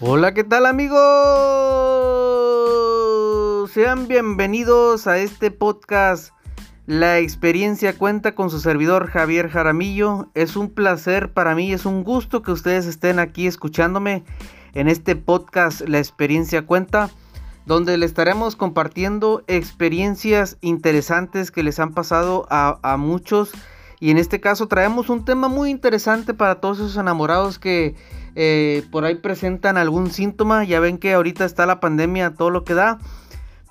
Hola, ¿qué tal amigos? Sean bienvenidos a este podcast. La experiencia cuenta con su servidor Javier Jaramillo. Es un placer para mí, es un gusto que ustedes estén aquí escuchándome en este podcast La experiencia cuenta, donde le estaremos compartiendo experiencias interesantes que les han pasado a, muchos. Y en este caso traemos un tema muy interesante para todos esos enamorados que eh, por ahí presentan algún síntoma. Ya ven que ahorita está la pandemia, todo lo que da.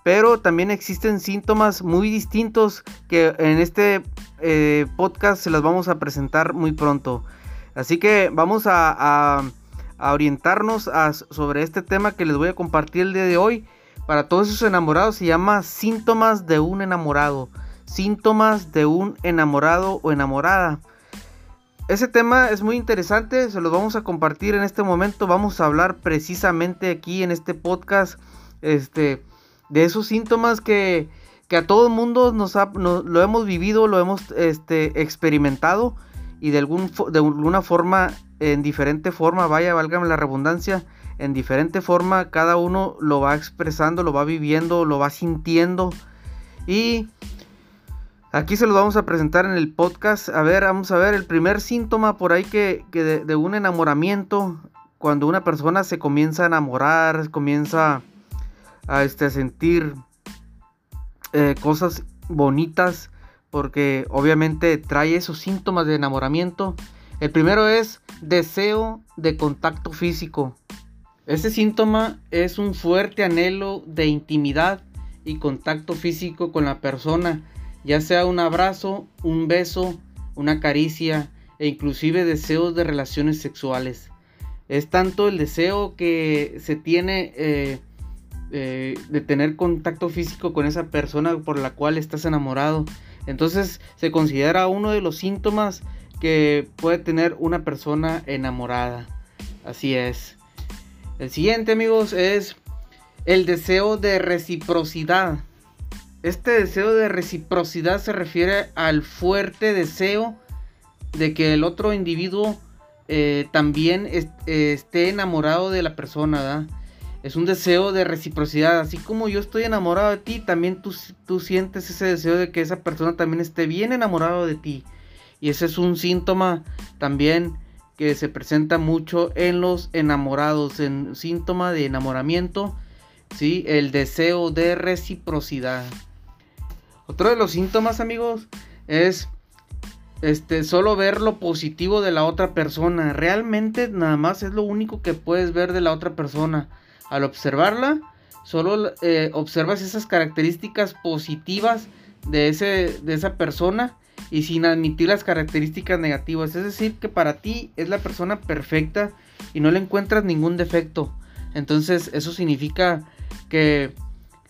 Pero también existen síntomas muy distintos que en este eh, podcast se las vamos a presentar muy pronto. Así que vamos a, orientarnos sobre este tema que les voy a compartir el día de hoy. Para todos esos enamorados se llama síntomas de un enamorado. Síntomas de un enamorado o enamorada. Ese tema es muy interesante, se los vamos a compartir en este momento. Vamos a hablar precisamente aquí en este podcast este, de esos síntomas que, a todo el mundo nos, lo hemos vivido, lo hemos este, experimentado y de, algún, de alguna forma, en diferente forma, vaya, válgame la redundancia, en diferente forma cada uno lo va expresando, lo va viviendo, lo va sintiendo y Aquí se los vamos a presentar en el podcast. A ver, vamos a ver el primer síntoma por ahí que, de, un enamoramiento, cuando una persona se comienza a enamorar, comienza a, este, sentir eh, cosas bonitas, porque obviamente trae esos síntomas de enamoramiento. El primero es deseo de contacto físico. Este síntoma es un fuerte anhelo de intimidad y contacto físico con la persona ya sea un abrazo, un beso, una caricia e inclusive deseos de relaciones sexuales. Es tanto el deseo que se tiene eh, eh, de tener contacto físico con esa persona por la cual estás enamorado. Entonces se considera uno de los síntomas que puede tener una persona enamorada. Así es. El siguiente amigos es el deseo de reciprocidad. Este deseo de reciprocidad se refiere al fuerte deseo de que el otro individuo eh, también esté enamorado de la persona, Es un deseo de reciprocidad. Así como yo estoy enamorado de ti, también tú, tú sientes ese deseo de que esa persona también esté bien enamorado de ti. Y ese es un síntoma también que se presenta mucho en los enamorados, en síntoma de enamoramiento, ¿sí? El deseo de reciprocidad. Otro de los síntomas, amigos, es este solo ver lo positivo de la otra persona. Realmente nada más es lo único que puedes ver de la otra persona. Al observarla, solo eh, observas esas características positivas de, ese, de esa persona y sin admitir las características negativas. Es decir, que para ti es la persona perfecta y no le encuentras ningún defecto. Entonces eso significa que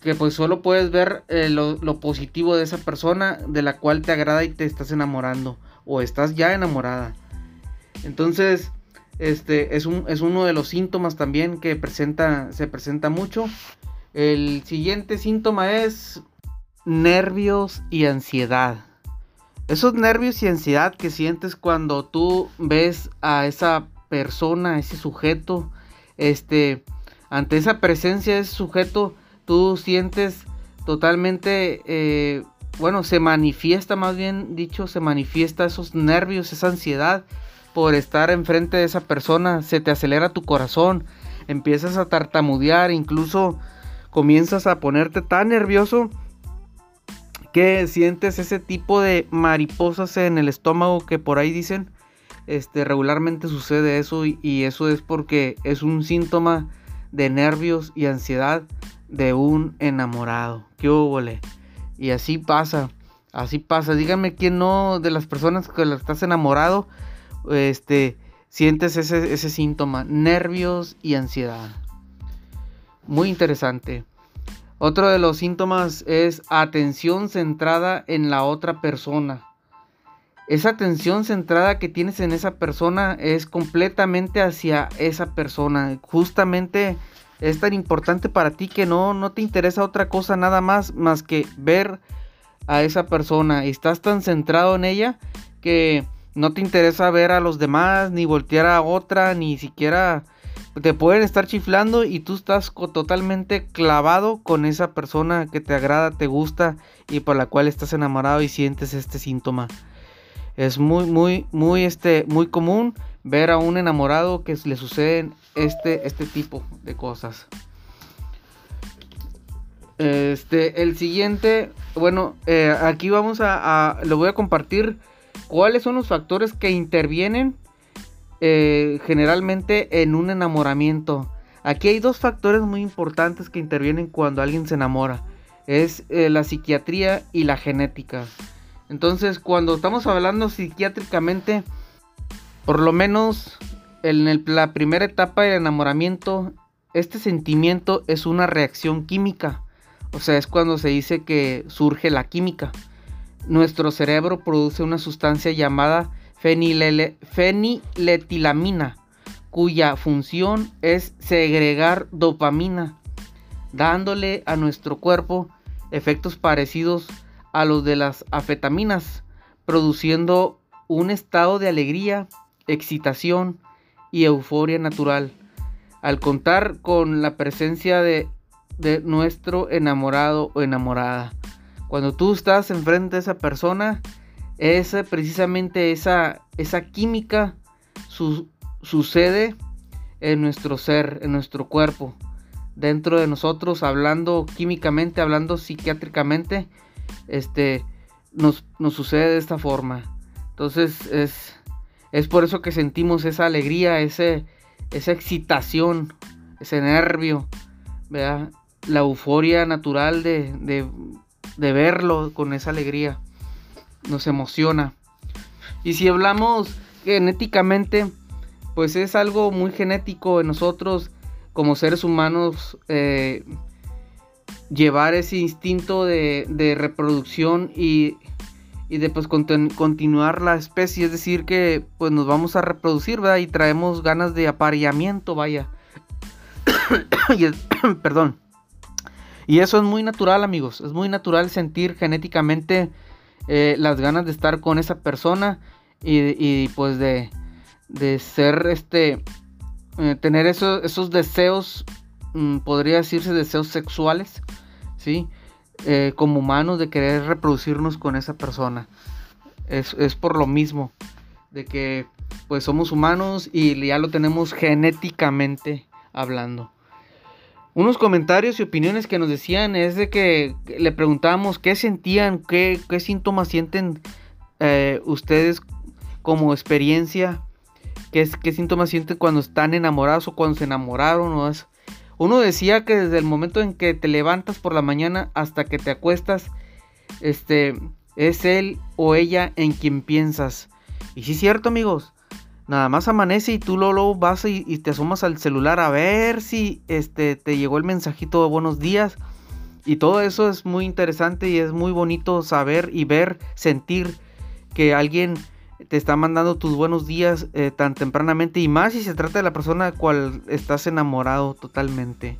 que pues solo puedes ver eh, lo, positivo de esa persona de la cual te agrada y te estás enamorando o estás ya enamorada. Entonces, este es, un, es uno de los síntomas también que presenta, se presenta mucho. El siguiente síntoma es nervios y ansiedad. Esos nervios y ansiedad que sientes cuando tú ves a esa persona, a ese sujeto, este, ante esa presencia ese sujeto, tú sientes totalmente, eh, bueno, se manifiesta más bien dicho, se manifiesta esos nervios, esa ansiedad por estar enfrente de esa persona, se te acelera tu corazón, empiezas a tartamudear, incluso comienzas a ponerte tan nervioso que sientes ese tipo de mariposas en el estómago que por ahí dicen. Este, regularmente sucede eso y, y eso es porque es un síntoma de nervios y ansiedad de un enamorado. ¿Qué hubo? Y así pasa, así pasa. Dígame quién no de las personas que estás enamorado, este, sientes ese, ese síntoma, nervios y ansiedad. Muy interesante. Otro de los síntomas es atención centrada en la otra persona. Esa atención centrada que tienes en esa persona es completamente hacia esa persona. Justamente es tan importante para ti que no, no te interesa otra cosa nada más más que ver a esa persona. Y estás tan centrado en ella que no te interesa ver a los demás, ni voltear a otra, ni siquiera te pueden estar chiflando y tú estás totalmente clavado con esa persona que te agrada, te gusta y por la cual estás enamorado y sientes este síntoma. Es muy, muy, muy, este, muy común ver a un enamorado que le suceden este, este tipo de cosas. Este, el siguiente, bueno, eh, aquí vamos a, lo voy a compartir cuáles son los factores que intervienen eh, generalmente en un enamoramiento. Aquí hay dos factores muy importantes que intervienen cuando alguien se enamora. Es eh, la psiquiatría y la genética. Entonces, cuando estamos hablando psiquiátricamente, por lo menos en la primera etapa del enamoramiento, este sentimiento es una reacción química. O sea, es cuando se dice que surge la química. Nuestro cerebro produce una sustancia llamada feniletilamina, cuya función es segregar dopamina, dándole a nuestro cuerpo efectos parecidos a los de las afetaminas, produciendo un estado de alegría, excitación y euforia natural. Al contar con la presencia de, de nuestro enamorado o enamorada. Cuando tú estás enfrente de esa persona, es precisamente esa, esa química sucede en nuestro ser, en nuestro cuerpo, dentro de nosotros, hablando químicamente, hablando psiquiátricamente, este, nos, sucede de esta forma. Entonces es, es por eso que sentimos esa alegría, ese, esa excitación, ese nervio, la euforia natural de, de verlo con esa alegría nos emociona. Y si hablamos genéticamente, pues es algo muy genético en nosotros como seres humanos eh, llevar ese instinto de, reproducción y, y de pues continuar la especie, es decir que pues nos vamos a reproducir, ¿verdad? Y traemos ganas de apareamiento, vaya. perdón. Y eso es muy natural, amigos. Es muy natural sentir genéticamente eh, las ganas de estar con esa persona y, pues de, ser este, eh, tener esos deseos, mm, podría decirse deseos sexuales, ¿sí? Eh, como humanos de querer reproducirnos con esa persona. Es, es por lo mismo, de que pues somos humanos y ya lo tenemos genéticamente hablando unos comentarios y opiniones que nos decían es de que le preguntábamos qué sentían, qué, síntomas sienten eh, ustedes como experiencia, qué, qué síntomas sienten cuando están enamorados o cuando se enamoraron. O Uno decía que desde el momento en que te levantas por la mañana hasta que te acuestas, este, es él o ella en quien piensas. Y sí es cierto amigos, Nada más amanece y tú luego, vas y, te asomas al celular a ver si este, te llegó el mensajito de buenos días. Y todo eso es muy interesante y es muy bonito saber y ver, sentir que alguien te está mandando tus buenos días eh, tan tempranamente y más si se trata de la persona cual estás enamorado totalmente.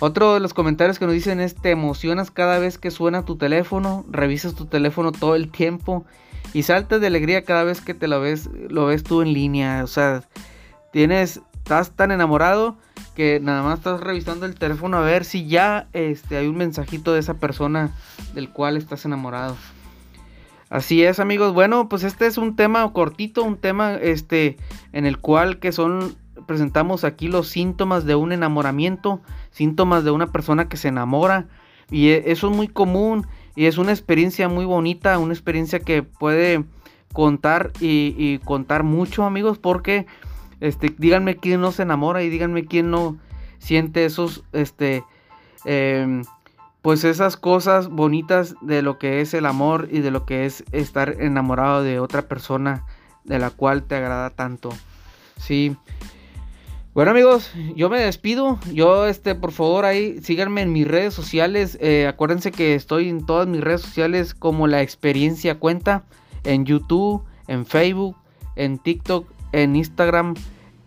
Otro de los comentarios que nos dicen es te emocionas cada vez que suena tu teléfono, revisas tu teléfono todo el tiempo y saltas de alegría cada vez que te lo ves, lo ves tú en línea. O sea, tienes, estás tan enamorado que nada más estás revisando el teléfono a ver si ya este, hay un mensajito de esa persona del cual estás enamorado. Así es, amigos. Bueno, pues este es un tema cortito, un tema este en el cual que son presentamos aquí los síntomas de un enamoramiento, síntomas de una persona que se enamora y e, eso es muy común y es una experiencia muy bonita, una experiencia que puede contar y, contar mucho amigos porque este, díganme quién no se enamora y díganme quién no siente esos, este, em, pues esas cosas bonitas de lo que es el amor y de lo que es estar enamorado de otra persona de la cual te agrada tanto. Sí, bueno amigos, yo me despido. Yo, este, por favor, ahí síganme en mis redes sociales. Eh, acuérdense que estoy en todas mis redes sociales como la experiencia cuenta. En YouTube, en Facebook, en TikTok, en Instagram.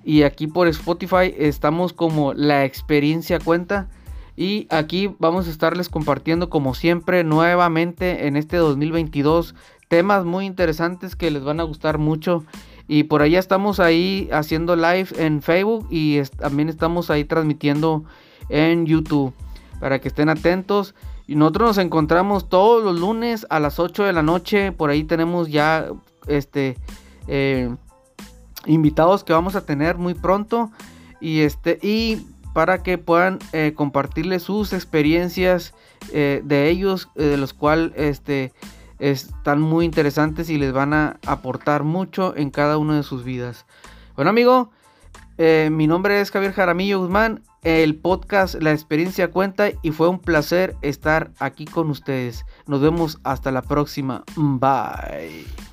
Y aquí por Spotify estamos como la experiencia cuenta. Y aquí vamos a estarles compartiendo como siempre nuevamente en este 2022 temas muy interesantes que les van a gustar mucho Y por allá estamos ahí haciendo live en Facebook y también estamos ahí transmitiendo en YouTube para que estén atentos. Y nosotros nos encontramos todos los lunes a las 8 de la noche. Por ahí tenemos ya este eh, invitados que vamos a tener muy pronto. Y este. Y para que puedan eh, compartirles sus experiencias eh, de ellos. de los cuales este, están muy interesantes y les van a aportar mucho en cada una de sus vidas. Bueno amigo. mi nombre es Javier Jaramillo Guzmán el podcast La experiencia cuenta y fue un placer estar aquí con ustedes. Nos vemos hasta la próxima. Bye.